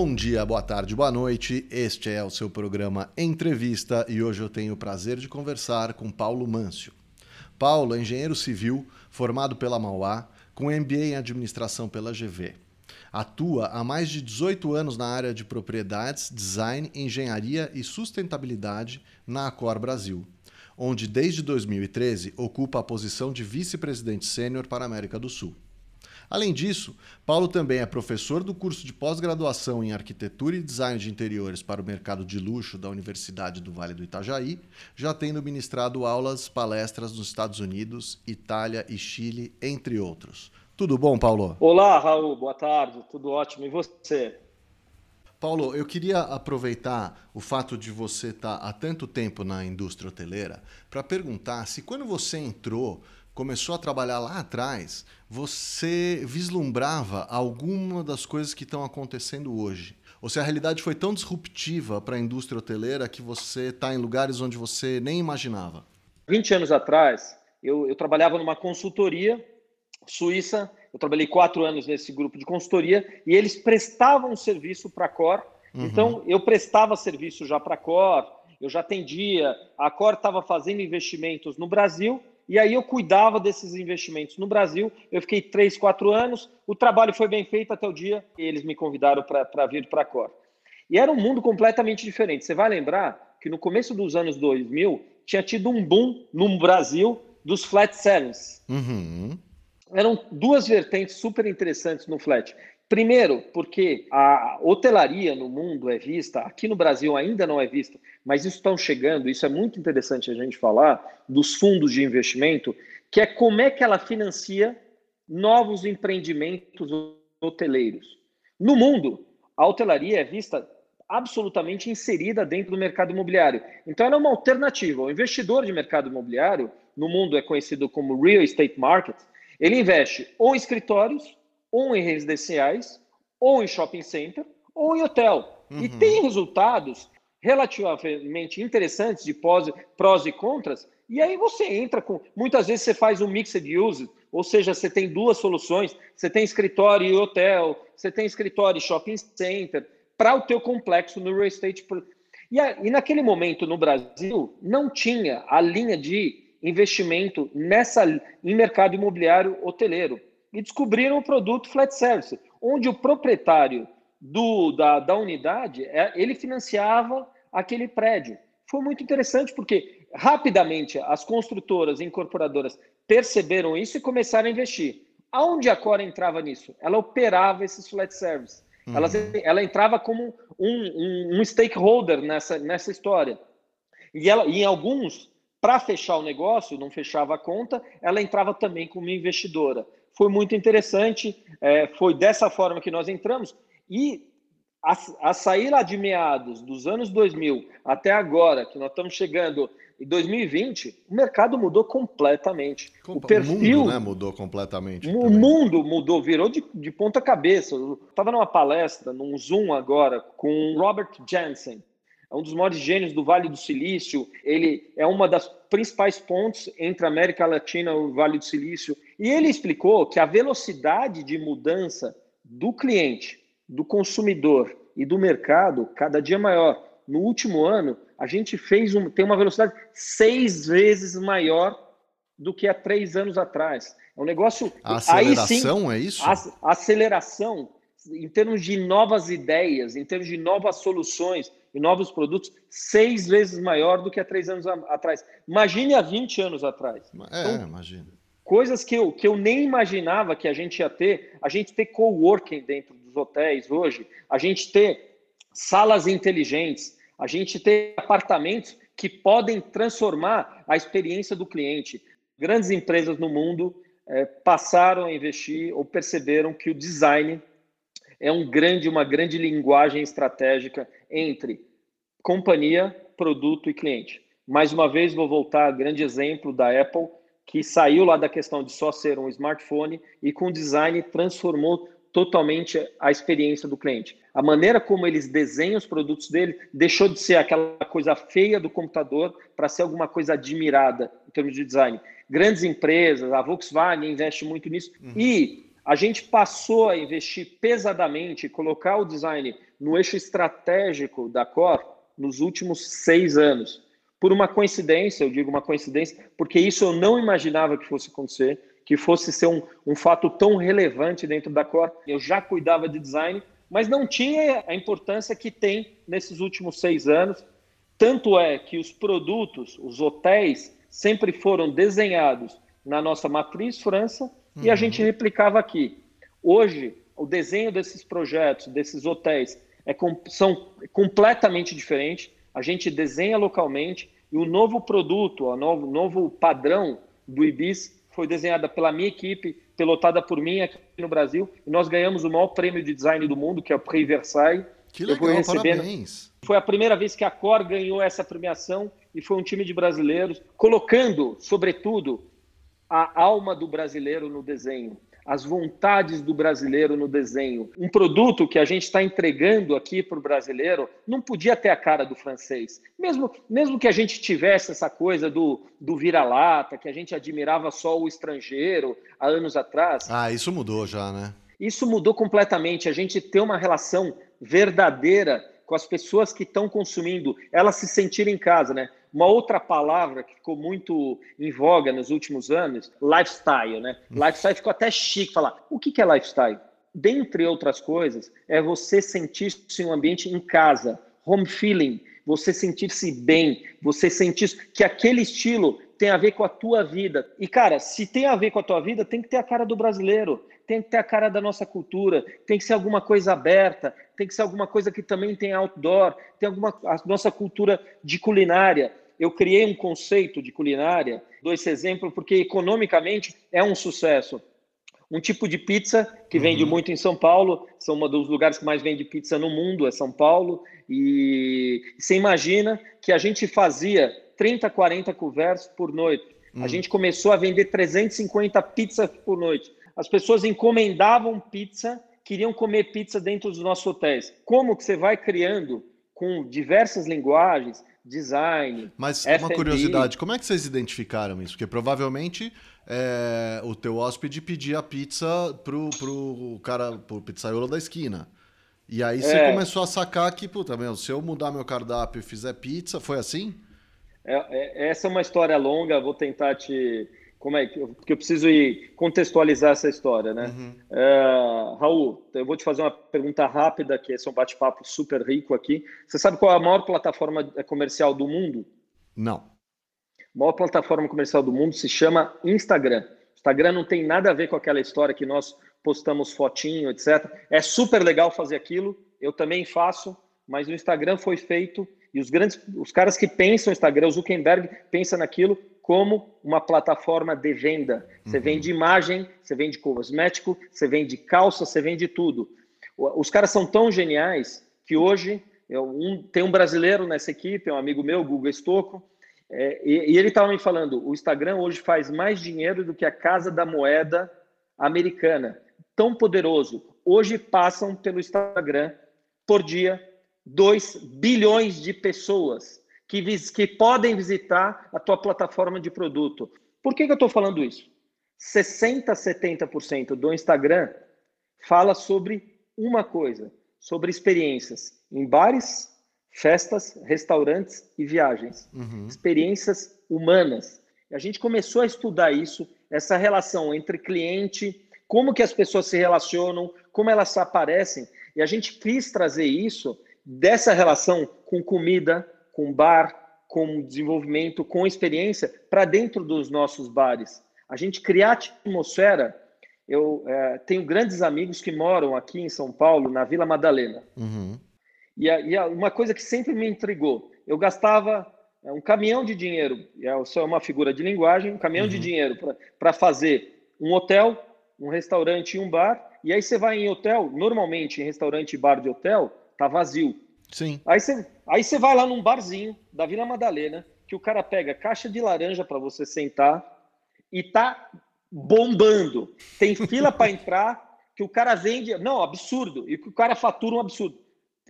Bom dia, boa tarde, boa noite. Este é o seu programa Entrevista e hoje eu tenho o prazer de conversar com Paulo Mâncio. Paulo é engenheiro civil, formado pela Mauá, com MBA em administração pela GV. Atua há mais de 18 anos na área de propriedades, design, engenharia e sustentabilidade na Acor Brasil, onde desde 2013 ocupa a posição de vice-presidente sênior para a América do Sul. Além disso, Paulo também é professor do curso de pós-graduação em Arquitetura e Design de Interiores para o Mercado de Luxo da Universidade do Vale do Itajaí, já tendo ministrado aulas, palestras nos Estados Unidos, Itália e Chile, entre outros. Tudo bom, Paulo? Olá, Raul, boa tarde, tudo ótimo. E você? Paulo, eu queria aproveitar o fato de você estar há tanto tempo na indústria hoteleira para perguntar se quando você entrou começou a trabalhar lá atrás, você vislumbrava alguma das coisas que estão acontecendo hoje? Ou se a realidade foi tão disruptiva para a indústria hoteleira que você está em lugares onde você nem imaginava? 20 anos atrás, eu, eu trabalhava numa consultoria suíça, eu trabalhei quatro anos nesse grupo de consultoria e eles prestavam serviço para a Cor. Uhum. Então, eu prestava serviço já para a Cor, eu já atendia, a Cor estava fazendo investimentos no Brasil e aí eu cuidava desses investimentos no Brasil. Eu fiquei três, quatro anos. O trabalho foi bem feito até o dia que eles me convidaram para vir para a Cor. E era um mundo completamente diferente. Você vai lembrar que no começo dos anos 2000 tinha tido um boom no Brasil dos flat sellers. Uhum. Eram duas vertentes super interessantes no flat. Primeiro, porque a hotelaria no mundo é vista, aqui no Brasil ainda não é vista, mas isso estão chegando, isso é muito interessante a gente falar, dos fundos de investimento, que é como é que ela financia novos empreendimentos hoteleiros. No mundo, a hotelaria é vista absolutamente inserida dentro do mercado imobiliário. Então, ela é uma alternativa. O investidor de mercado imobiliário, no mundo é conhecido como real estate market, ele investe ou em escritórios ou em residenciais, ou em shopping center, ou em hotel. Uhum. E tem resultados relativamente interessantes de pós, prós e contras, e aí você entra com. Muitas vezes você faz um mixed use, ou seja, você tem duas soluções: você tem escritório e hotel, você tem escritório e shopping center, para o teu complexo no real estate. E, a, e naquele momento no Brasil não tinha a linha de investimento nessa em mercado imobiliário hoteleiro e descobriram o produto flat service, onde o proprietário do, da, da unidade é, ele financiava aquele prédio. Foi muito interessante porque rapidamente as construtoras e incorporadoras perceberam isso e começaram a investir. Aonde a Cora entrava nisso? Ela operava esses flat service. Uhum. Ela, ela entrava como um, um, um, stakeholder nessa, nessa história. E, ela, e em alguns, para fechar o negócio, não fechava a conta, ela entrava também como investidora foi muito interessante. É, foi dessa forma que nós entramos. E a, a sair lá de meados dos anos 2000 até agora, que nós estamos chegando em 2020, o mercado mudou completamente. o perfil. O mundo né, mudou completamente. O também. mundo mudou, virou de, de ponta cabeça. Eu estava numa palestra, num Zoom agora, com Robert Jensen, é um dos maiores gênios do Vale do Silício. Ele é uma das principais pontes entre a América Latina e o Vale do Silício. E ele explicou que a velocidade de mudança do cliente, do consumidor e do mercado cada dia maior. No último ano, a gente fez um, tem uma velocidade seis vezes maior do que há três anos atrás. É um negócio. A aceleração sim, é isso? A, aceleração em termos de novas ideias, em termos de novas soluções e novos produtos, seis vezes maior do que há três anos atrás. Imagine há 20 anos atrás. É, então, imagina. Coisas que eu, que eu nem imaginava que a gente ia ter. A gente ter coworking dentro dos hotéis hoje, a gente ter salas inteligentes, a gente ter apartamentos que podem transformar a experiência do cliente. Grandes empresas no mundo é, passaram a investir ou perceberam que o design é um grande, uma grande linguagem estratégica entre companhia, produto e cliente. Mais uma vez, vou voltar ao grande exemplo da Apple, que saiu lá da questão de só ser um smartphone e com design transformou totalmente a experiência do cliente. A maneira como eles desenham os produtos dele deixou de ser aquela coisa feia do computador para ser alguma coisa admirada em termos de design. Grandes empresas, a Volkswagen investe muito nisso uhum. e a gente passou a investir pesadamente, colocar o design no eixo estratégico da Cor nos últimos seis anos. Por uma coincidência, eu digo uma coincidência, porque isso eu não imaginava que fosse acontecer, que fosse ser um, um fato tão relevante dentro da Cor. Eu já cuidava de design, mas não tinha a importância que tem nesses últimos seis anos. Tanto é que os produtos, os hotéis, sempre foram desenhados na nossa matriz França uhum. e a uhum. gente replicava aqui. Hoje, o desenho desses projetos, desses hotéis, é, são completamente diferentes. A gente desenha localmente e o novo produto, o novo, novo padrão do Ibis foi desenhada pela minha equipe, pilotada por mim aqui no Brasil, e nós ganhamos o maior prêmio de design do mundo, que é o Prix Versailles. Que legal, parabéns! Foi a primeira vez que a Cor ganhou essa premiação e foi um time de brasileiros, colocando, sobretudo, a alma do brasileiro no desenho as vontades do brasileiro no desenho. Um produto que a gente está entregando aqui para o brasileiro não podia ter a cara do francês. Mesmo, mesmo que a gente tivesse essa coisa do, do vira-lata, que a gente admirava só o estrangeiro há anos atrás. Ah, isso mudou já, né? Isso mudou completamente. A gente tem uma relação verdadeira com as pessoas que estão consumindo, elas se sentirem em casa, né? Uma outra palavra que ficou muito em voga nos últimos anos, lifestyle, né? Hum. Lifestyle ficou até chique falar. O que é lifestyle? Dentre outras coisas, é você sentir-se em um ambiente em casa, home feeling, você sentir-se bem, você sentir que aquele estilo tem a ver com a tua vida. E, cara, se tem a ver com a tua vida, tem que ter a cara do brasileiro, tem que ter a cara da nossa cultura, tem que ser alguma coisa aberta, tem que ser alguma coisa que também tem outdoor, tem alguma a nossa cultura de culinária. Eu criei um conceito de culinária, dou esse exemplo porque economicamente é um sucesso. Um tipo de pizza que uhum. vende muito em São Paulo, são um dos lugares que mais vende pizza no mundo, é São Paulo. E você imagina que a gente fazia 30, 40 conversas por noite. Uhum. A gente começou a vender 350 pizzas por noite. As pessoas encomendavam pizza, queriam comer pizza dentro dos nossos hotéis. Como que você vai criando com diversas linguagens, design. Mas uma curiosidade, como é que vocês identificaram isso? Porque provavelmente é, o teu hóspede pedia a pizza pro, pro cara, pro pizzaiolo da esquina. E aí você é. começou a sacar que, puta, meu, se eu mudar meu cardápio e fizer pizza, foi assim? É, é, essa é uma história longa, vou tentar te, como é que porque eu preciso ir contextualizar essa história, né? Uhum. Uh, Raul, eu vou te fazer uma pergunta rápida, que esse é um bate-papo super rico aqui. Você sabe qual é a maior plataforma comercial do mundo? Não. A maior plataforma comercial do mundo se chama Instagram. Instagram não tem nada a ver com aquela história que nós postamos fotinho, etc. É super legal fazer aquilo, eu também faço, mas o Instagram foi feito e os grandes, os caras que pensam no Instagram, o Zuckerberg pensa naquilo como uma plataforma de venda. Você uhum. vende imagem, você vende cosmético, você vende calça, você vende tudo. Os caras são tão geniais que hoje eu, um, tem um brasileiro nessa equipe, é um amigo meu, Guga Estocco, é, e, e, ele estava me falando: o Instagram hoje faz mais dinheiro do que a Casa da Moeda americana. Tão poderoso. Hoje passam pelo Instagram por dia 2 bilhões de pessoas que, que podem visitar a tua plataforma de produto. Por que, que eu estou falando isso? 60%, 70% do Instagram fala sobre uma coisa, sobre experiências em bares, festas, restaurantes e viagens. Uhum. Experiências humanas. A gente começou a estudar isso, essa relação entre cliente, como que as pessoas se relacionam, como elas aparecem, e a gente quis trazer isso dessa relação com comida, com bar, com desenvolvimento, com experiência para dentro dos nossos bares. A gente criar atmosfera. Eu é, tenho grandes amigos que moram aqui em São Paulo, na Vila Madalena. Uhum. E, a, e a, uma coisa que sempre me intrigou, eu gastava é, um caminhão de dinheiro, é só uma figura de linguagem, um caminhão uhum. de dinheiro para fazer um hotel, um restaurante e um bar. E aí você vai em hotel, normalmente em restaurante e bar de hotel, tá vazio. Sim. Aí você, aí você vai lá num barzinho da Vila Madalena, que o cara pega caixa de laranja para você sentar e tá bombando. Tem fila para entrar, que o cara vende. Não, absurdo. E que o cara fatura um absurdo.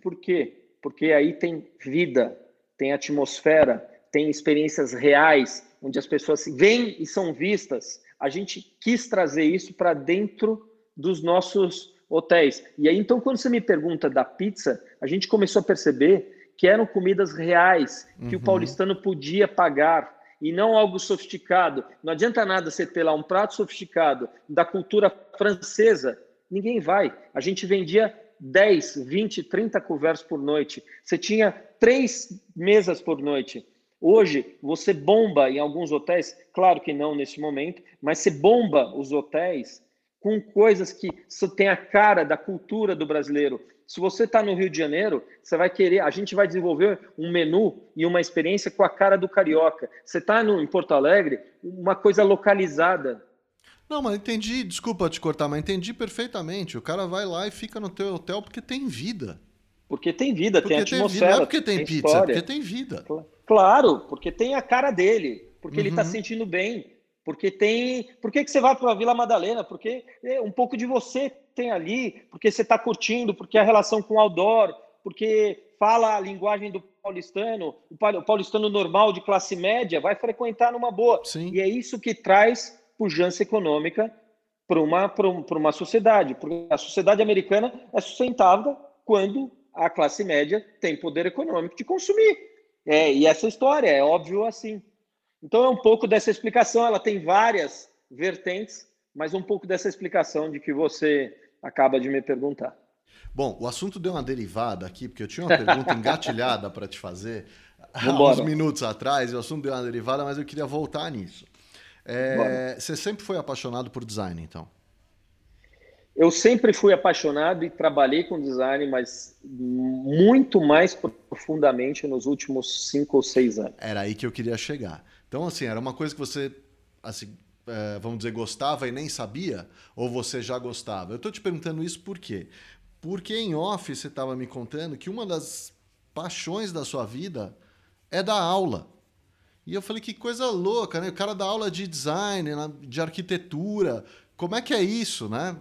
Por quê? Porque aí tem vida, tem atmosfera, tem experiências reais, onde as pessoas vêm e são vistas. A gente quis trazer isso para dentro dos nossos hotéis. E aí, então, quando você me pergunta da pizza, a gente começou a perceber que eram comidas reais, que uhum. o paulistano podia pagar e não algo sofisticado. Não adianta nada você ter lá um prato sofisticado da cultura francesa, ninguém vai. A gente vendia 10, 20, 30 conversas por noite. Você tinha três mesas por noite. Hoje, você bomba em alguns hotéis, claro que não nesse momento, mas você bomba os hotéis com coisas que tem a cara da cultura do brasileiro. Se você está no Rio de Janeiro, você vai querer, a gente vai desenvolver um menu e uma experiência com a cara do carioca. Você está em Porto Alegre, uma coisa localizada. Não, mas entendi, desculpa te cortar, mas entendi perfeitamente. O cara vai lá e fica no teu hotel porque tem vida. Porque tem vida, porque tem atmosfera. Vida. Não é porque tem, tem pizza, é história. porque tem vida. Claro, porque tem a cara dele, porque tá uhum. ele está sentindo bem, porque tem. Por que, que você vai para a Vila Madalena? Porque é, um pouco de você tem ali, porque você está curtindo, porque a relação com o outdoor, porque fala a linguagem do paulistano, o paulistano normal de classe média vai frequentar numa boa. Sim. E é isso que traz pujança econômica para uma, uma sociedade. Porque a sociedade americana é sustentável quando a classe média tem poder econômico de consumir. É, e essa história é óbvio assim. Então é um pouco dessa explicação, ela tem várias vertentes, mas um pouco dessa explicação de que você acaba de me perguntar. Bom, o assunto deu uma derivada aqui, porque eu tinha uma pergunta engatilhada para te fazer Vambora. uns minutos atrás, e o assunto deu uma derivada, mas eu queria voltar nisso. É, você sempre foi apaixonado por design, então? Eu sempre fui apaixonado e trabalhei com design, mas muito mais profundamente nos últimos cinco ou seis anos. Era aí que eu queria chegar. Então, assim, era uma coisa que você, assim, é, vamos dizer, gostava e nem sabia? Ou você já gostava? Eu estou te perguntando isso por quê? Porque em off você estava me contando que uma das paixões da sua vida é dar aula. E eu falei, que coisa louca, né? O cara dá aula de design, de arquitetura. Como é que é isso, né?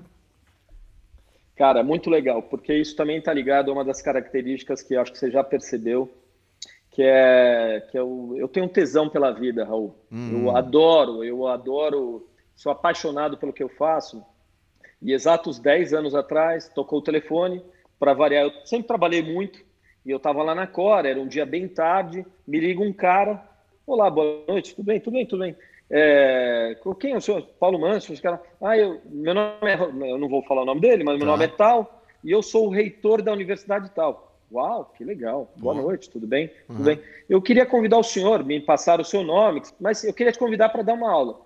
Cara, muito legal, porque isso também está ligado a uma das características que acho que você já percebeu, que é que eu, é eu tenho um tesão pela vida, Raul. Hum. Eu adoro, eu adoro, sou apaixonado pelo que eu faço. E exatos 10 anos atrás, tocou o telefone, para variar, eu sempre trabalhei muito, e eu estava lá na Cora, era um dia bem tarde, me liga um cara, Olá, boa noite, tudo bem? Tudo bem, tudo bem. É, quem é o senhor? Paulo Manso, os caras. Ah, eu, meu nome é. Eu não vou falar o nome dele, mas meu tá. nome é tal, e eu sou o reitor da universidade tal. Uau, que legal. Boa Bom. noite, tudo bem? Uhum. Tudo bem. Eu queria convidar o senhor, me passar o seu nome, mas eu queria te convidar para dar uma aula.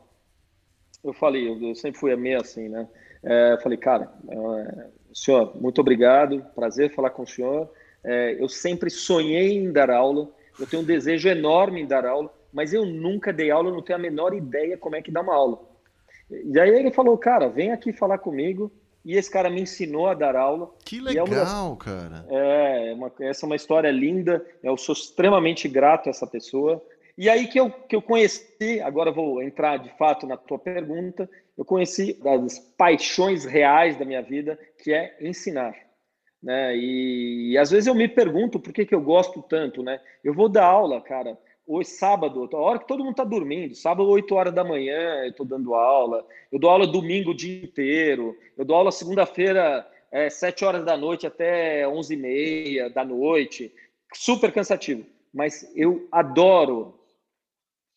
Eu falei, eu, eu sempre fui meio assim, né? É, eu falei, cara, é, senhor, muito obrigado, prazer falar com o senhor. É, eu sempre sonhei em dar aula eu tenho um desejo enorme em dar aula, mas eu nunca dei aula, eu não tenho a menor ideia como é que dá uma aula. E aí ele falou, cara, vem aqui falar comigo. E esse cara me ensinou a dar aula. Que legal, é cara. É, uma, essa é uma história linda. Eu sou extremamente grato a essa pessoa. E aí que eu, que eu conheci, agora vou entrar de fato na tua pergunta, eu conheci das paixões reais da minha vida, que é ensinar. Né? E, e, às vezes eu me pergunto por que, que eu gosto tanto, né? Eu vou dar aula, cara, hoje sábado, a hora que todo mundo está dormindo, sábado 8 horas da manhã eu estou dando aula, eu dou aula domingo o dia inteiro, eu dou aula segunda-feira é, 7 horas da noite até 11 e meia da noite, super cansativo, mas eu adoro.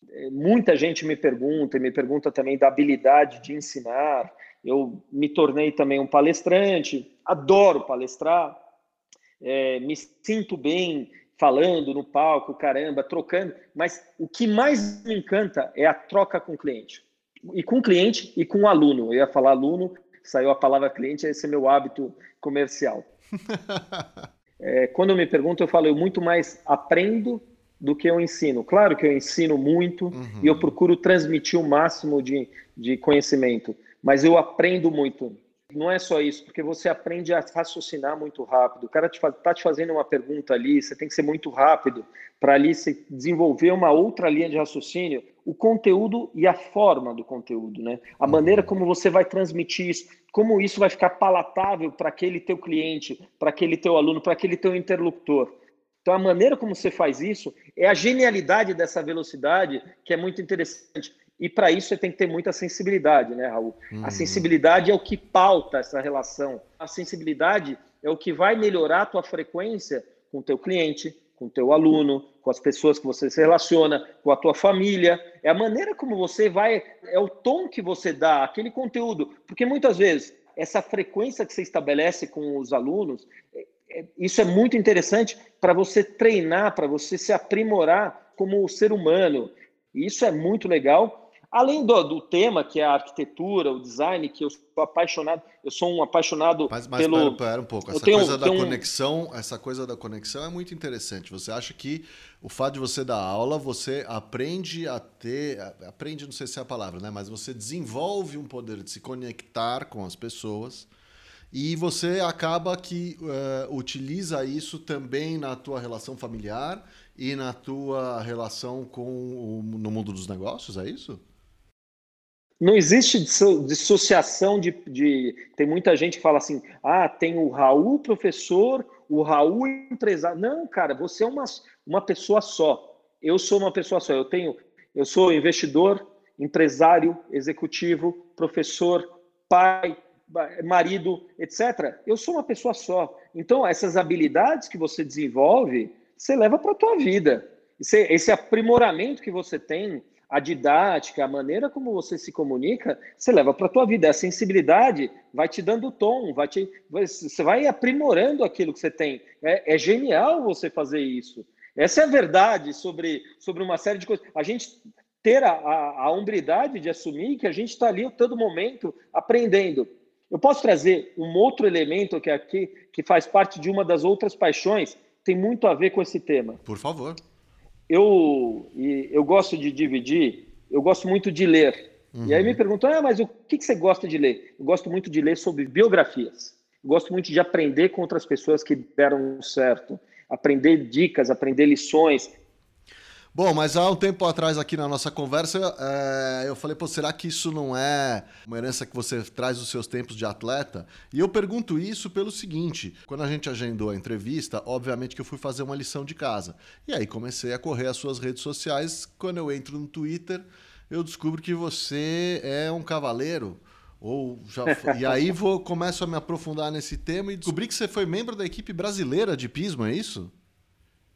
É, muita gente me pergunta, e me pergunta também da habilidade de ensinar, eu me tornei também um palestrante, adoro palestrar, é, me sinto bem falando no palco, caramba, trocando, mas o que mais me encanta é a troca com o cliente. E com o cliente e com o aluno. Eu ia falar aluno, saiu a palavra cliente, esse é meu hábito comercial. é, quando me perguntam, eu falo, eu muito mais aprendo do que eu ensino. Claro que eu ensino muito uhum. e eu procuro transmitir o máximo de, de conhecimento, mas eu aprendo muito. Não é só isso, porque você aprende a raciocinar muito rápido. O cara está te, tá te fazendo uma pergunta ali, você tem que ser muito rápido para ali se desenvolver uma outra linha de raciocínio, o conteúdo e a forma do conteúdo, né? A maneira como você vai transmitir isso, como isso vai ficar palatável para aquele teu cliente, para aquele teu aluno, para aquele teu interlocutor. Então, a maneira como você faz isso é a genialidade dessa velocidade que é muito interessante. E para isso você tem que ter muita sensibilidade, né, Raul? Uhum. A sensibilidade é o que pauta essa relação. A sensibilidade é o que vai melhorar a tua frequência com o teu cliente, com o teu aluno, com as pessoas que você se relaciona, com a tua família. É a maneira como você vai, é o tom que você dá, aquele conteúdo. Porque muitas vezes essa frequência que você estabelece com os alunos, é, é, isso é muito interessante para você treinar, para você se aprimorar como ser humano. E isso é muito legal Além do, do, tema, que é a arquitetura, o design, que eu sou apaixonado, eu sou um apaixonado mas, mas pelo... Pera um pouco, essa tenho, coisa da conexão, essa coisa da conexão é muito interessante. Você acha que o fato de você dar aula, você aprende a ter, aprende, não sei se é a palavra, né? Mas você desenvolve um poder de se conectar com as pessoas e você acaba que uh, utiliza isso também na tua relação familiar e na tua relação com o, no mundo dos negócios, é isso? Não existe dissociação de, de, Tem muita gente que fala assim: ah, tem o Raul professor, o Raul empresário. Não, cara, você é uma, uma pessoa só. Eu sou uma pessoa só. Eu tenho, eu sou investidor, empresário, executivo, professor, pai, marido, etc. Eu sou uma pessoa só. Então, essas habilidades que você desenvolve, você leva para a tua vida. Esse, esse aprimoramento que você tem a didática, a maneira como você se comunica, você leva para a tua vida. A sensibilidade vai te dando tom, vai te, você vai aprimorando aquilo que você tem. É, é genial você fazer isso. Essa é a verdade sobre, sobre uma série de coisas. A gente ter a, a, a hombridade de assumir que a gente está ali a todo momento aprendendo. Eu posso trazer um outro elemento que aqui que faz parte de uma das outras paixões, tem muito a ver com esse tema. Por favor eu, eu gosto de dividir, eu gosto muito de ler. Uhum. E aí me uhum. perguntam, ah, mas o que, que você gosta de ler? Eu gosto muito de ler sobre biografias. Eu gosto muito de aprender com outras pessoas que deram certo. Aprender dicas, aprender lições. Bom, mas há um tempo atrás aqui na nossa conversa, é, eu falei, pô, será que isso não é uma herança que você traz dos seus tempos de atleta? E eu pergunto isso pelo seguinte: quando a gente agendou a entrevista, obviamente que eu fui fazer uma lição de casa. E aí comecei a correr as suas redes sociais. Quando eu entro no Twitter, eu descubro que você é um cavaleiro. Ou já e aí vou começo a me aprofundar nesse tema e descobri que você foi membro da equipe brasileira de pismo, é isso?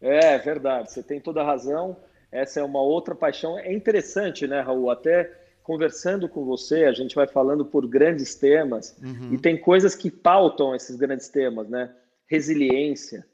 É verdade, você tem toda a razão. Essa é uma outra paixão. É interessante, né, Raul? Até conversando com você, a gente vai falando por grandes temas uhum. e tem coisas que pautam esses grandes temas, né? Resiliência,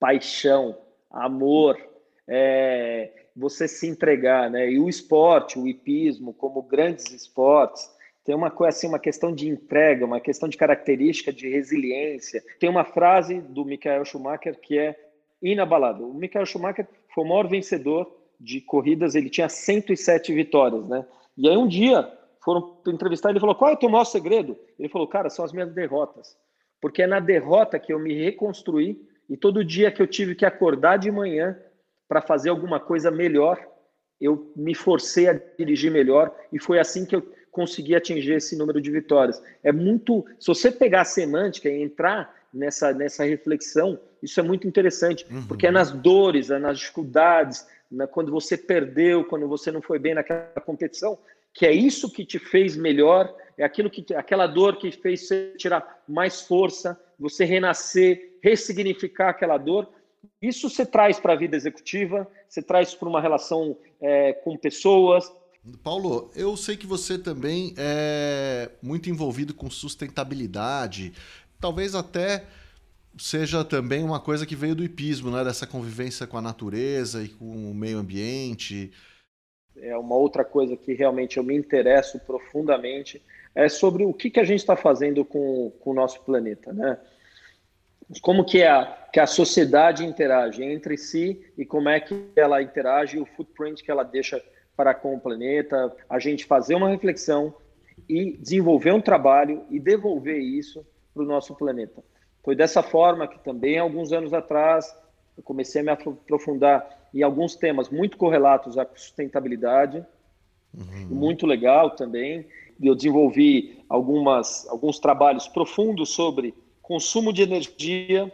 paixão, amor, é, você se entregar, né? E o esporte, o hipismo, como grandes esportes, tem uma coisa assim, uma questão de entrega, uma questão de característica de resiliência. Tem uma frase do Michael Schumacher que é inabalável. O Michael Schumacher foi o maior vencedor de corridas, ele tinha 107 vitórias, né? E aí um dia foram entrevistar ele falou: "Qual é o teu maior segredo?" Ele falou: "Cara, são as minhas derrotas. Porque é na derrota que eu me reconstruí e todo dia que eu tive que acordar de manhã para fazer alguma coisa melhor, eu me forcei a dirigir melhor e foi assim que eu consegui atingir esse número de vitórias. É muito, se você pegar a semântica e entrar nessa nessa reflexão, isso é muito interessante, uhum. porque é nas dores, é nas dificuldades, né, quando você perdeu, quando você não foi bem naquela competição, que é isso que te fez melhor, é aquilo que aquela dor que fez você tirar mais força, você renascer, ressignificar aquela dor. Isso você traz para a vida executiva, você traz para uma relação é, com pessoas. Paulo, eu sei que você também é muito envolvido com sustentabilidade, talvez até seja também uma coisa que veio do hipismo, né? dessa convivência com a natureza e com o meio ambiente. É uma outra coisa que realmente eu me interesso profundamente é sobre o que, que a gente está fazendo com, com o nosso planeta, né? Como que a, que a sociedade interage entre si e como é que ela interage, o footprint que ela deixa para com o planeta, a gente fazer uma reflexão e desenvolver um trabalho e devolver isso para o nosso planeta. Foi dessa forma que também, alguns anos atrás, eu comecei a me aprofundar em alguns temas muito correlatos à sustentabilidade, uhum. muito legal também. Eu desenvolvi algumas, alguns trabalhos profundos sobre consumo de energia,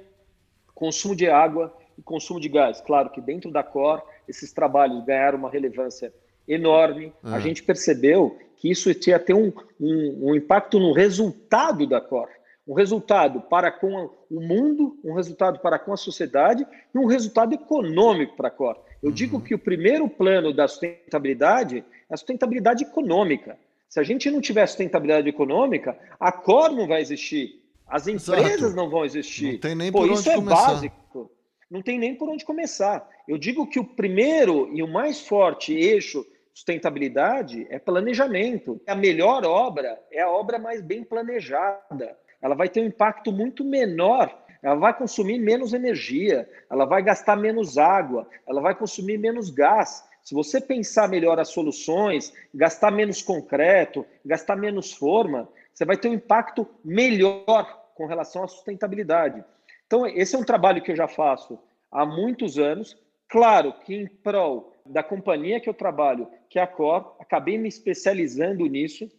consumo de água e consumo de gás. Claro que dentro da COR, esses trabalhos ganharam uma relevância enorme. A ah. gente percebeu que isso ia ter um, um, um impacto no resultado da Cor. Um resultado para com o mundo, um resultado para com a sociedade e um resultado econômico para a Cor. Eu uhum. digo que o primeiro plano da sustentabilidade é a sustentabilidade econômica. Se a gente não tiver sustentabilidade econômica, a Cor não vai existir. As empresas Exato. não vão existir. Não tem nem Pô, por isso onde é começar. básico. Não tem nem por onde começar. Eu digo que o primeiro e o mais forte eixo sustentabilidade é planejamento. A melhor obra é a obra mais bem planejada. Ela vai ter um impacto muito menor ela vai consumir menos energia, ela vai gastar menos água, ela vai consumir menos gás. Se você pensar melhor as soluções, gastar menos concreto, gastar menos forma, você vai ter um impacto melhor com relação à sustentabilidade. Então, esse é um trabalho que eu já faço há muitos anos. Claro que em prol da companhia que eu trabalho, que é a Cor, acabei me especializando nisso.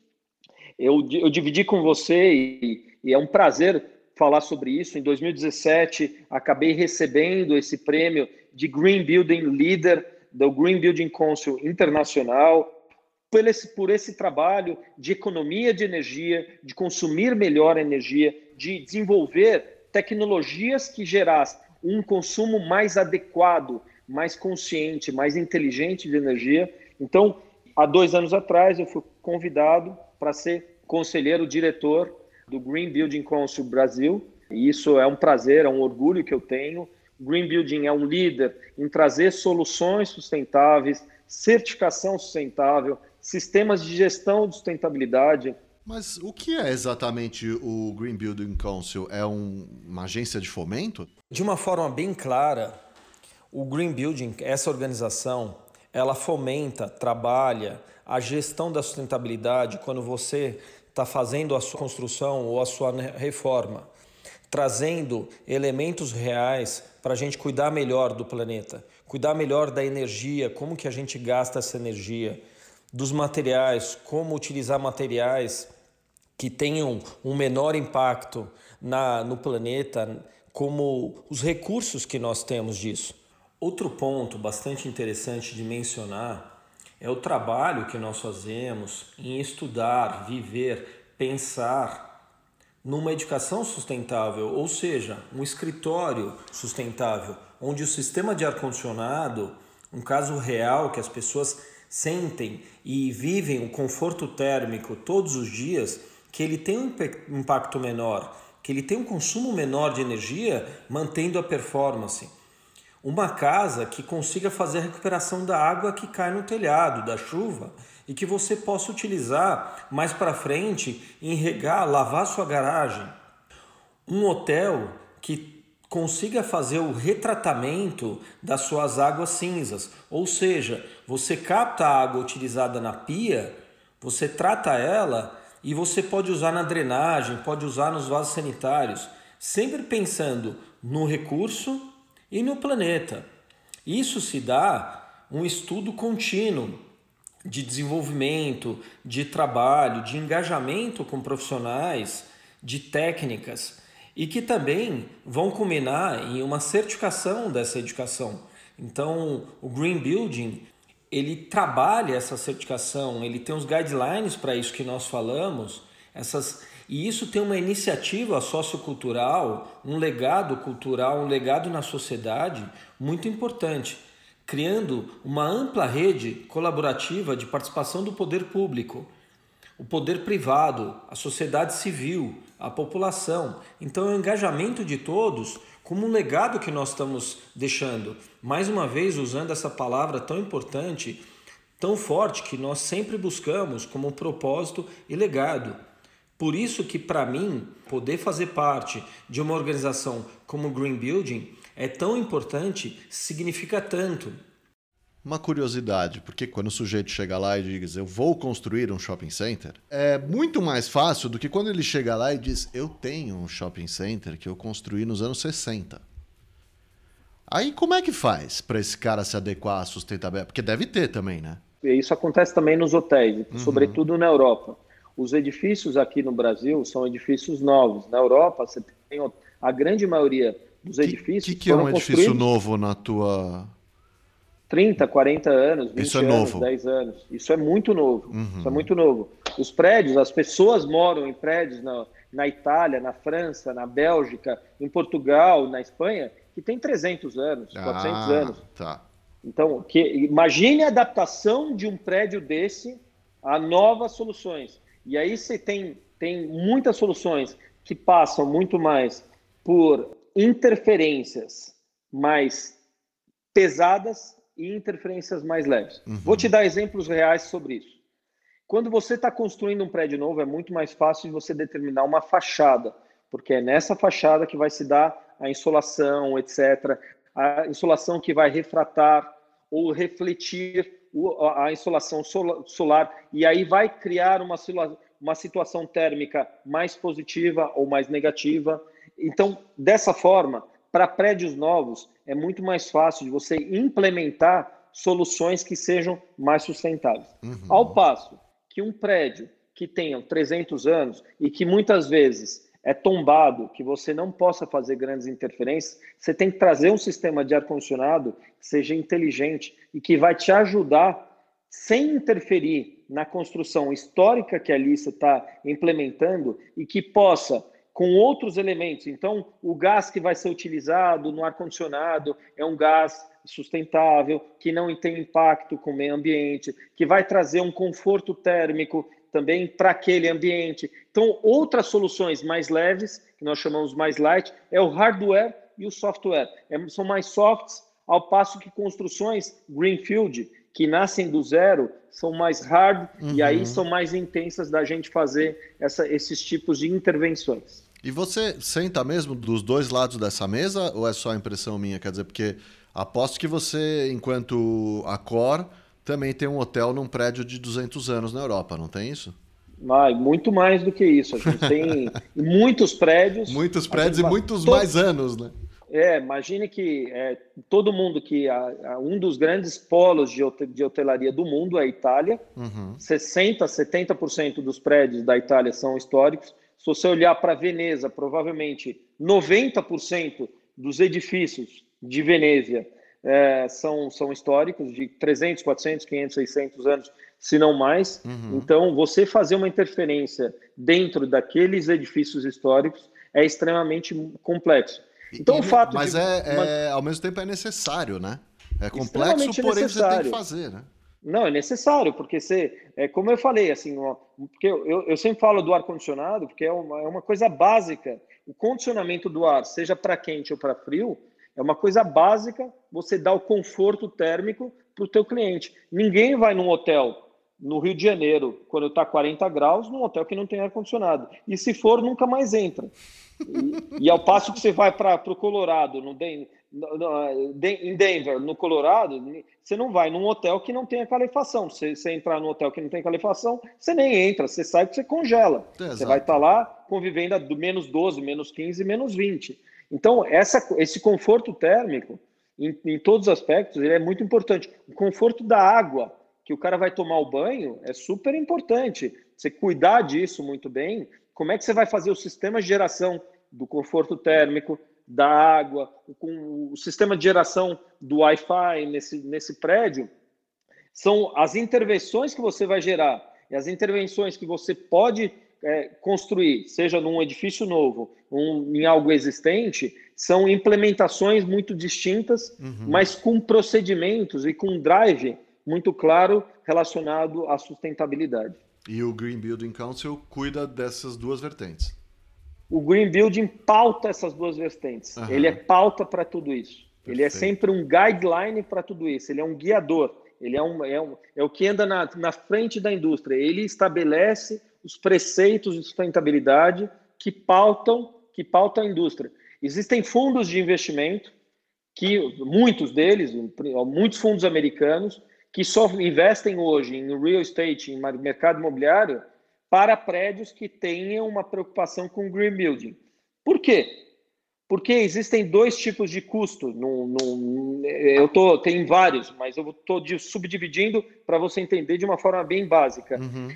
Eu, eu dividi com você e, e é um prazer falar sobre isso. Em 2017, acabei recebendo esse prêmio de Green Building Leader do Green Building Council Internacional por esse, por esse trabalho de economia de energia, de consumir melhor energia, de desenvolver tecnologias que gerassem um consumo mais adequado, mais consciente, mais inteligente de energia. Então, há dois anos atrás, eu fui convidado para ser conselheiro diretor do Green Building Council Brasil. E isso é um prazer, é um orgulho que eu tenho. Green Building é um líder em trazer soluções sustentáveis, certificação sustentável, sistemas de gestão de sustentabilidade. Mas o que é exatamente o Green Building Council? É um, uma agência de fomento? De uma forma bem clara, o Green Building, essa organização, ela fomenta, trabalha a gestão da sustentabilidade quando você está fazendo a sua construção ou a sua reforma, trazendo elementos reais para a gente cuidar melhor do planeta, cuidar melhor da energia, como que a gente gasta essa energia, dos materiais, como utilizar materiais que tenham um menor impacto na, no planeta, como os recursos que nós temos disso. Outro ponto bastante interessante de mencionar é o trabalho que nós fazemos em estudar, viver, pensar numa educação sustentável, ou seja, um escritório sustentável, onde o sistema de ar-condicionado, um caso real que as pessoas sentem e vivem o conforto térmico todos os dias, que ele tem um impacto menor, que ele tem um consumo menor de energia, mantendo a performance uma casa que consiga fazer a recuperação da água que cai no telhado, da chuva, e que você possa utilizar mais para frente em regar, lavar sua garagem. Um hotel que consiga fazer o retratamento das suas águas cinzas, ou seja, você capta a água utilizada na pia, você trata ela e você pode usar na drenagem, pode usar nos vasos sanitários, sempre pensando no recurso e no planeta. Isso se dá um estudo contínuo de desenvolvimento, de trabalho, de engajamento com profissionais, de técnicas e que também vão culminar em uma certificação dessa educação. Então, o Green Building ele trabalha essa certificação, ele tem os guidelines para isso que nós falamos, essas e isso tem uma iniciativa sociocultural, um legado cultural, um legado na sociedade muito importante, criando uma ampla rede colaborativa de participação do poder público, o poder privado, a sociedade civil, a população. Então, é o engajamento de todos como um legado que nós estamos deixando. Mais uma vez, usando essa palavra tão importante, tão forte que nós sempre buscamos como propósito e legado. Por isso que para mim, poder fazer parte de uma organização como o Green Building é tão importante, significa tanto. Uma curiosidade, porque quando o sujeito chega lá e diz eu vou construir um shopping center, é muito mais fácil do que quando ele chega lá e diz eu tenho um shopping center que eu construí nos anos 60. Aí como é que faz para esse cara se adequar à sustentabilidade? Porque deve ter também, né? Isso acontece também nos hotéis, uhum. sobretudo na Europa. Os edifícios aqui no Brasil são edifícios novos. Na Europa, você tem a grande maioria dos edifícios. O que, que, que é um edifício novo na tua. 30, 40 anos, 20 Isso é anos, novo. 10 anos. Isso é muito novo. Uhum. Isso é muito novo. Os prédios, as pessoas moram em prédios na, na Itália, na França, na Bélgica, em Portugal, na Espanha, que tem 300 anos, 400 ah, anos. Tá. Então, que, imagine a adaptação de um prédio desse a novas soluções. E aí você tem, tem muitas soluções que passam muito mais por interferências mais pesadas e interferências mais leves. Uhum. Vou te dar exemplos reais sobre isso. Quando você está construindo um prédio novo, é muito mais fácil de você determinar uma fachada, porque é nessa fachada que vai se dar a insolação, etc. A insolação que vai refratar ou refletir a insolação solar, e aí vai criar uma, uma situação térmica mais positiva ou mais negativa. Então, dessa forma, para prédios novos, é muito mais fácil de você implementar soluções que sejam mais sustentáveis. Uhum. Ao passo que um prédio que tenha 300 anos e que muitas vezes é tombado, que você não possa fazer grandes interferências, você tem que trazer um sistema de ar-condicionado que seja inteligente e que vai te ajudar, sem interferir na construção histórica que ali você está implementando e que possa, com outros elementos. Então, o gás que vai ser utilizado no ar-condicionado é um gás sustentável, que não tem impacto com o meio ambiente, que vai trazer um conforto térmico também para aquele ambiente. Então, outras soluções mais leves, que nós chamamos mais light, é o hardware e o software. É, são mais softs, ao passo que construções greenfield, que nascem do zero, são mais hard uhum. e aí uhum. são mais intensas da gente fazer essa, esses tipos de intervenções. E você senta mesmo dos dois lados dessa mesa ou é só impressão minha? Quer dizer, porque aposto que você, enquanto a Core, também tem um hotel num prédio de 200 anos na Europa, não tem isso? Ah, muito mais do que isso. A gente tem muitos prédios. Muitos prédios e muitos mais anos, né? É, imagine que é, todo mundo que a, a, um dos grandes polos de, de, hotelaria do mundo é a Itália. Uhum. 60, 70% dos prédios da Itália são históricos. Se você olhar para Veneza, provavelmente 90% dos edifícios de Veneza é, são, são históricos, de 300, 400, 500, 600 anos, se não mais. Uhum. Então, você fazer uma interferência dentro daqueles edifícios históricos é extremamente complexo. Então, e, o fato mas de... é, é, ao mesmo tempo é necessário, né? É complexo, porém necessário. você tem que fazer, né? Não, é necessário, porque você, é, como eu falei, assim, ó, porque eu, eu sempre falo do ar-condicionado, porque é uma, é uma coisa básica. O condicionamento do ar, seja para quente ou para frio, é uma coisa básica você dar o conforto térmico para o teu cliente. Ninguém vai num hotel no Rio de Janeiro, quando está 40 graus, num hotel que não tem ar-condicionado. E se for, nunca mais entra. E, e ao passo que você vai para o Colorado, no, no, no, em Denver, no Colorado, você não vai num hotel que não tenha calefação. Se você entrar num hotel que não tem calefação, você nem entra, você sai porque você congela. É, você vai estar tá lá convivendo do menos 12, menos 15, menos 20. Então, essa, esse conforto térmico, em, em todos os aspectos, ele é muito importante. O conforto da água, que o cara vai tomar o banho, é super importante. Você cuidar disso muito bem, como é que você vai fazer o sistema de geração do conforto térmico, da água, com o sistema de geração do Wi-Fi nesse, nesse prédio, são as intervenções que você vai gerar e as intervenções que você pode é, construir, seja num edifício novo, um, em algo existente, são implementações muito distintas, uhum. mas com procedimentos e com drive muito claro relacionado à sustentabilidade. E o Green Building Council cuida dessas duas vertentes. O Green Building pauta essas duas vertentes. Uhum. Ele é pauta para tudo isso. Perfeito. Ele é sempre um guideline para tudo isso. Ele é um guiador. Ele é, um, é, um, é o que anda na, na frente da indústria. Ele estabelece os preceitos de sustentabilidade que pautam, que pautam a indústria. Existem fundos de investimento que muitos deles, muitos fundos americanos que só investem hoje em real estate, em mercado imobiliário, para prédios que tenham uma preocupação com green building. Por quê? Porque existem dois tipos de custo. No, no, eu tô, tem vários, mas eu estou subdividindo para você entender de uma forma bem básica. Uhum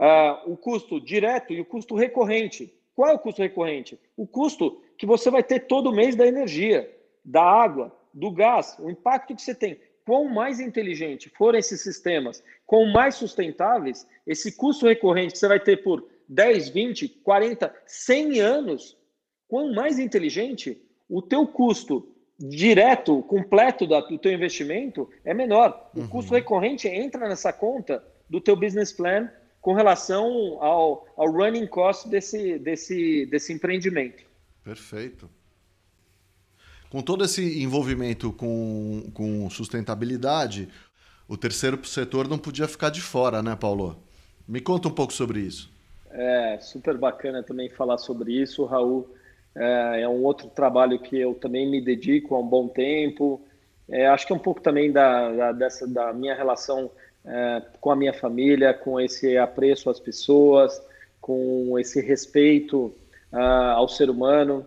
uh, o custo direto e o custo recorrente. Qual é o custo recorrente? O custo que você vai ter todo mês da energia, da água, do gás, o impacto que você tem. quão mais inteligente forem esses sistemas, quão mais sustentáveis, esse custo recorrente que você vai ter por 10, 20, 40, 100 anos, quão mais inteligente, o teu custo direto, completo do teu investimento é menor. O uhum. custo recorrente entra nessa conta do teu business plan com relação ao, ao running cost desse, desse, desse empreendimento. Perfeito. Com todo esse envolvimento com, com sustentabilidade, o terceiro setor não podia ficar de fora, né, Paulo? Me conta um pouco sobre isso. É super bacana também falar sobre isso, Raul. É, é um outro trabalho que eu também me dedico há um bom tempo. É, acho que é um pouco também da, da, dessa, da minha relação é, com a minha família, com esse apreço às pessoas, com esse respeito uh, ao ser humano.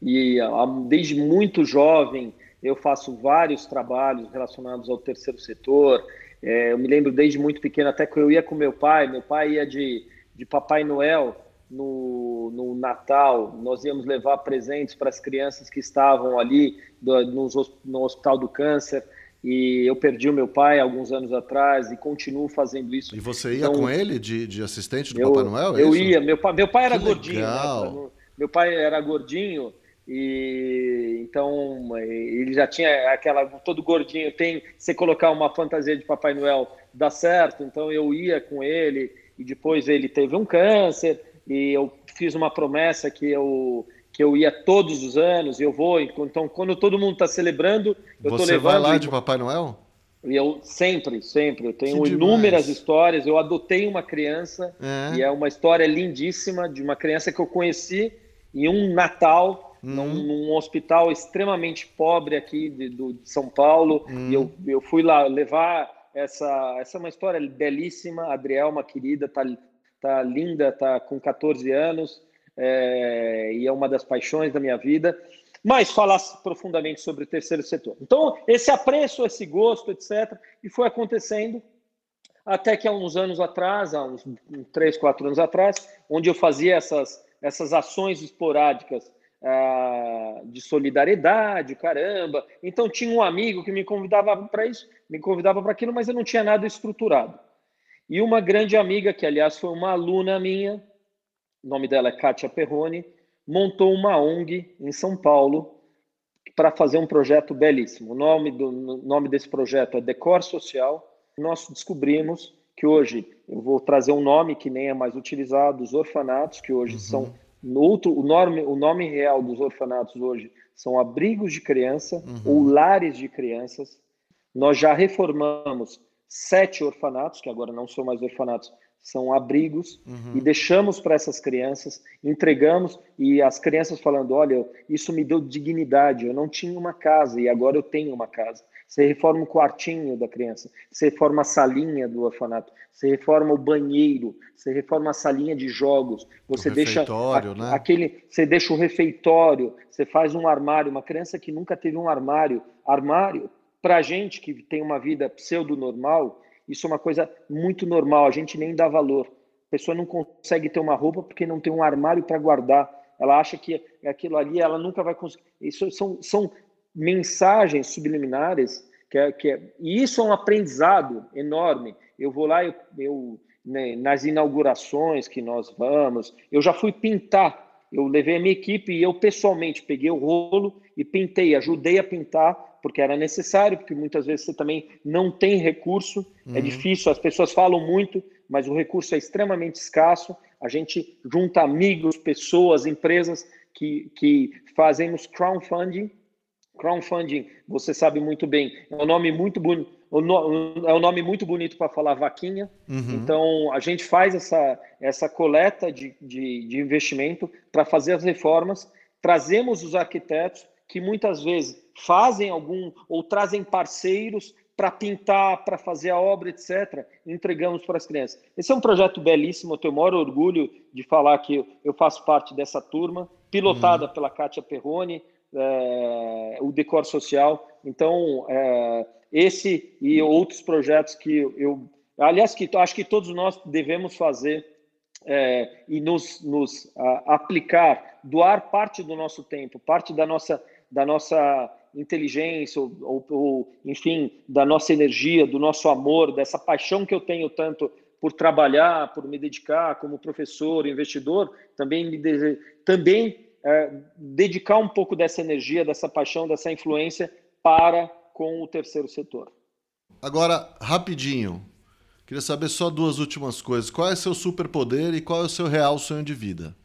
E uh, desde muito jovem eu faço vários trabalhos relacionados ao terceiro setor. É, eu me lembro desde muito pequeno, até que eu ia com meu pai, meu pai ia de, de Papai Noel no, no Natal, nós íamos levar presentes para as crianças que estavam ali do, no, no Hospital do Câncer. E eu perdi o meu pai alguns anos atrás e continuo fazendo isso. E você ia então, com ele de, de assistente do eu, Papai Noel? É eu isso? ia. Meu pai, meu pai era que gordinho. Né? Meu pai era gordinho e então ele já tinha aquela todo gordinho tem você colocar uma fantasia de Papai Noel dá certo então eu ia com ele e depois ele teve um câncer e eu fiz uma promessa que eu que eu ia todos os anos, eu vou, então quando todo mundo está celebrando, eu estou levando. Você vai lá de Papai Noel? E eu sempre, sempre, eu tenho inúmeras histórias. Eu adotei uma criança é. e é uma história lindíssima de uma criança que eu conheci em um Natal hum. num, num, hospital extremamente pobre aqui de, do, de São Paulo. Hum. E eu, eu fui lá levar essa, essa é uma história belíssima. A Adriel, uma querida, tá tá linda, tá com 14 anos é, e é uma das paixões da minha vida. Mas falar profundamente sobre o terceiro setor. Então, esse apreço, esse gosto, etc., e foi acontecendo até que há uns anos atrás, há uns três, quatro anos atrás, onde eu fazia essas, essas ações esporádicas ah, de solidariedade, caramba. Então tinha um amigo que me convidava para isso, me convidava para aquilo, mas eu não tinha nada estruturado. E uma grande amiga, que aliás foi uma aluna minha, o nome dela é Kátia Perrone, montou uma ONG em São Paulo para fazer um projeto belíssimo. O nome, do, nome desse projeto é Decor Social. Nós descobrimos que hoje, eu vou trazer um nome que nem é mais utilizado, os orfanatos, que hoje uhum. são, outro, o, nome, o nome real dos orfanatos hoje são abrigos de criança uhum. ou lares de crianças. Nós já reformamos sete orfanatos, que agora não são mais orfanatos, são abrigos, uhum. e deixamos para essas crianças, entregamos, e as crianças falando: olha, isso me deu dignidade, eu não tinha uma casa e agora eu tenho uma casa. Você reforma o quartinho da criança, você reforma a salinha do orfanato, você reforma o banheiro, você reforma a salinha de jogos, você o deixa a, né? aquele, você deixa o refeitório, você faz um armário, uma criança que nunca teve um armário, armário para a gente que tem uma vida pseudo-normal, isso é uma coisa muito normal, a gente nem dá valor. A pessoa não consegue ter uma roupa porque não tem um armário para guardar. Ela acha que aquilo ali ela nunca vai conseguir. Isso são, são mensagens subliminares que é, que é, e isso é um aprendizado enorme. Eu vou lá, eu, eu né, nas inaugurações que nós vamos, eu já fui pintar eu levei a minha equipe e eu pessoalmente peguei o rolo e pintei, ajudei a pintar, porque era necessário, porque muitas vezes você também não tem recurso, é uhum. é difícil, as pessoas falam muito, mas o recurso é extremamente escasso. A gente junta amigos, pessoas, empresas que, que fazemos crowdfunding. Crowdfunding, você sabe muito bem, é um nome muito bonito é um nome muito bonito para falar vaquinha. Uhum. Então, a gente faz essa, essa coleta de, de, de investimento para fazer as reformas, trazemos os arquitetos que muitas vezes fazem algum ou trazem parceiros para pintar, para fazer a obra, etc. entregamos para as crianças. Esse é um projeto belíssimo, eu tenho o maior orgulho de falar que eu faço parte dessa turma, pilotada uhum. pela Kátia Perrone, é, o Decor Social. Então, é, esse e outros projetos que eu, aliás, que acho que todos nós devemos fazer é, e nos, nos a, aplicar, doar parte do nosso tempo, parte da nossa, da nossa inteligência, ou, ou, ou, enfim, da nossa energia, do nosso amor, dessa paixão que eu tenho tanto por trabalhar, por me dedicar como professor, investidor, também me também é, dedicar um pouco dessa energia, dessa paixão, dessa influência para com o terceiro setor. Agora, rapidinho, queria saber só duas últimas coisas. Qual é o seu superpoder e qual é o seu real sonho de vida?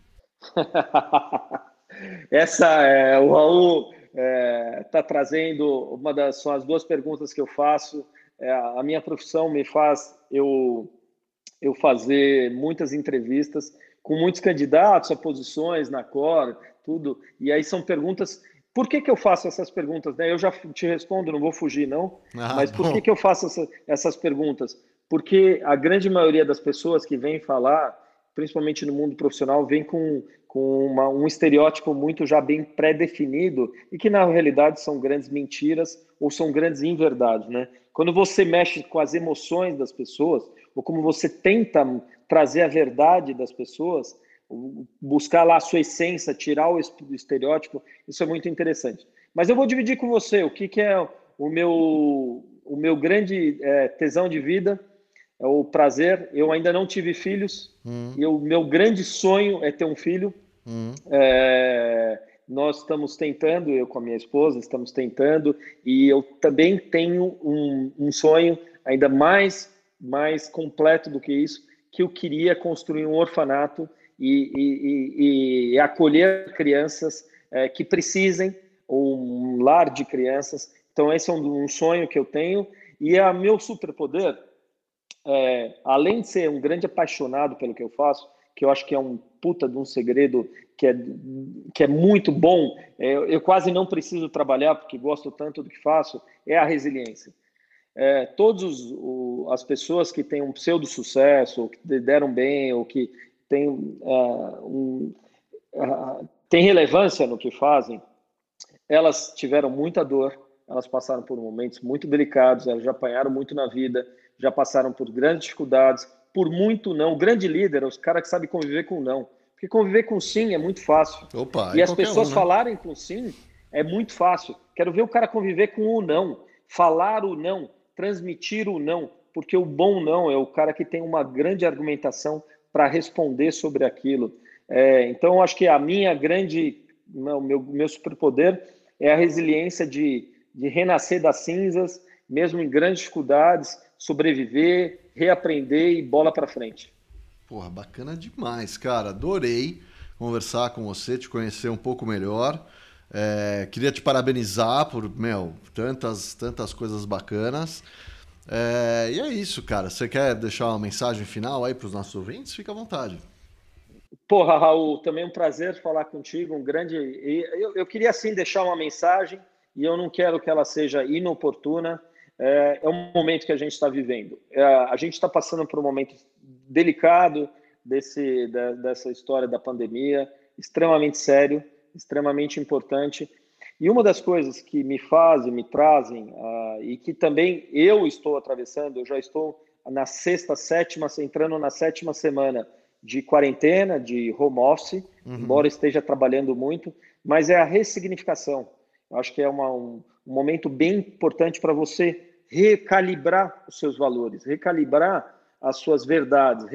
Essa é o Raul está é, tá trazendo uma das são as duas perguntas que eu faço. É, a minha profissão me faz eu eu fazer muitas entrevistas com muitos candidatos a posições na Cor, tudo. E aí são perguntas. Por que, que eu faço essas perguntas? Né? Eu já te respondo, não vou fugir, não. Ah, mas por que, que eu faço essa, essas perguntas? Porque a grande maioria das pessoas que vêm falar, principalmente no mundo profissional, vem com com uma, um estereótipo muito já bem pré-definido e que na realidade são grandes mentiras ou são grandes inverdades, né? Quando você mexe com as emoções das pessoas ou como você tenta trazer a verdade das pessoas, buscar lá a sua essência, tirar o estereótipo, isso é muito interessante. Mas eu vou dividir com você o que, que é o meu, o meu grande é, tesão de vida é o prazer. Eu ainda não tive filhos hum. e o meu grande sonho é ter um filho. Uhum. É, nós estamos tentando, eu com a minha esposa, estamos tentando, e eu também tenho um, um sonho ainda mais, mais completo do que isso, que eu queria construir um orfanato e, e, e, e acolher crianças é, que precisem, um lar de crianças. Então, esse é um, um sonho que eu tenho, e é meu superpoder, é, além de ser um grande apaixonado pelo que eu faço, que eu acho que é um puta de um segredo que é, que é muito bom, é, eu quase não preciso trabalhar porque gosto tanto do que faço, é a resiliência. É, todas as pessoas que têm um pseudo-sucesso, ou que deram bem, ou que têm, uh, um, uh, têm relevância no que fazem, elas tiveram muita dor, elas passaram por momentos muito delicados, elas já apanharam muito na vida, já passaram por grandes dificuldades, por muito não. O grande líder é os caras que sabem conviver com não. Porque conviver com sim é muito fácil. Opa, e as pessoas um, né? falarem com sim é muito fácil. Quero ver o cara conviver com o não, falar o não, transmitir o não, porque o bom não é o cara que tem uma grande argumentação para responder sobre aquilo. É, então, acho que a minha grande, o meu, meu superpoder é a resiliência de, de renascer das cinzas, mesmo em grandes dificuldades, sobreviver, reaprender e bola para frente. Porra, bacana demais, cara. Adorei conversar com você, te conhecer um pouco melhor. É, queria te parabenizar por, meu, tantas, tantas coisas bacanas. É, e é isso, cara. Você quer deixar uma mensagem final aí para os nossos ouvintes? Fica à vontade. Porra, Raul, também um prazer falar contigo. Um grande. Eu, eu queria sim deixar uma mensagem e eu não quero que ela seja inoportuna é, é um momento que a gente está vivendo. É, a gente está passando por um momento delicado desse, da, dessa história da pandemia, extremamente sério, extremamente importante. E uma das coisas que me fazem, me trazem, uh, e que também eu estou atravessando, eu já estou na sexta, sétima, entrando na sétima semana de quarentena, de home office, uhum. embora esteja trabalhando muito, mas é a ressignificação. Eu acho que é uma, um, um momento bem importante para você recalibrar os seus valores, recalibrar as suas verdades,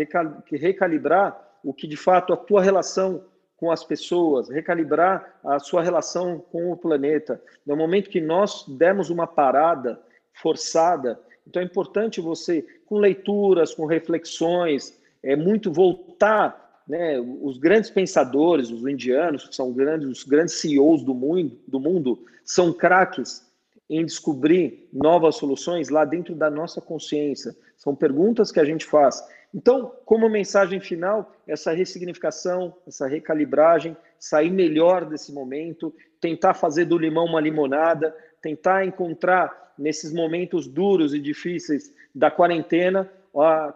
recalibrar o que de fato a tua relação com as pessoas, recalibrar a sua relação com o planeta. No momento que nós demos uma parada forçada, então é importante você, com leituras, com reflexões, é muito voltar, né? Os grandes pensadores, os indianos, que são grandes, os grandes CEOs do mundo, do mundo são craques em descobrir novas soluções lá dentro da nossa consciência. São perguntas que a gente faz. Então, como mensagem final, essa ressignificação, essa recalibragem, sair melhor desse momento, tentar fazer do limão uma limonada, tentar encontrar nesses momentos duros e difíceis da quarentena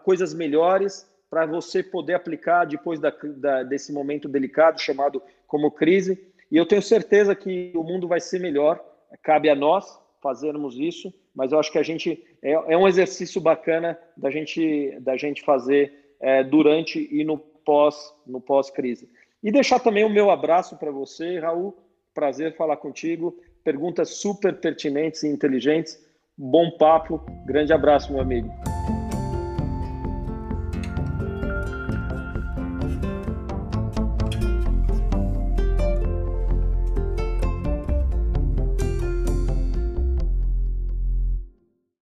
coisas melhores para você poder aplicar depois da, da, desse momento delicado chamado como crise. E eu tenho certeza que o mundo vai ser melhor. Cabe a nós, fazermos isso, mas eu acho que a gente é, é um exercício bacana da gente da gente fazer é, durante e no pós no pós crise. E deixar também o meu abraço para você, Raul. Prazer falar contigo. perguntas super pertinentes e inteligentes. Bom papo, grande abraço, meu amigo.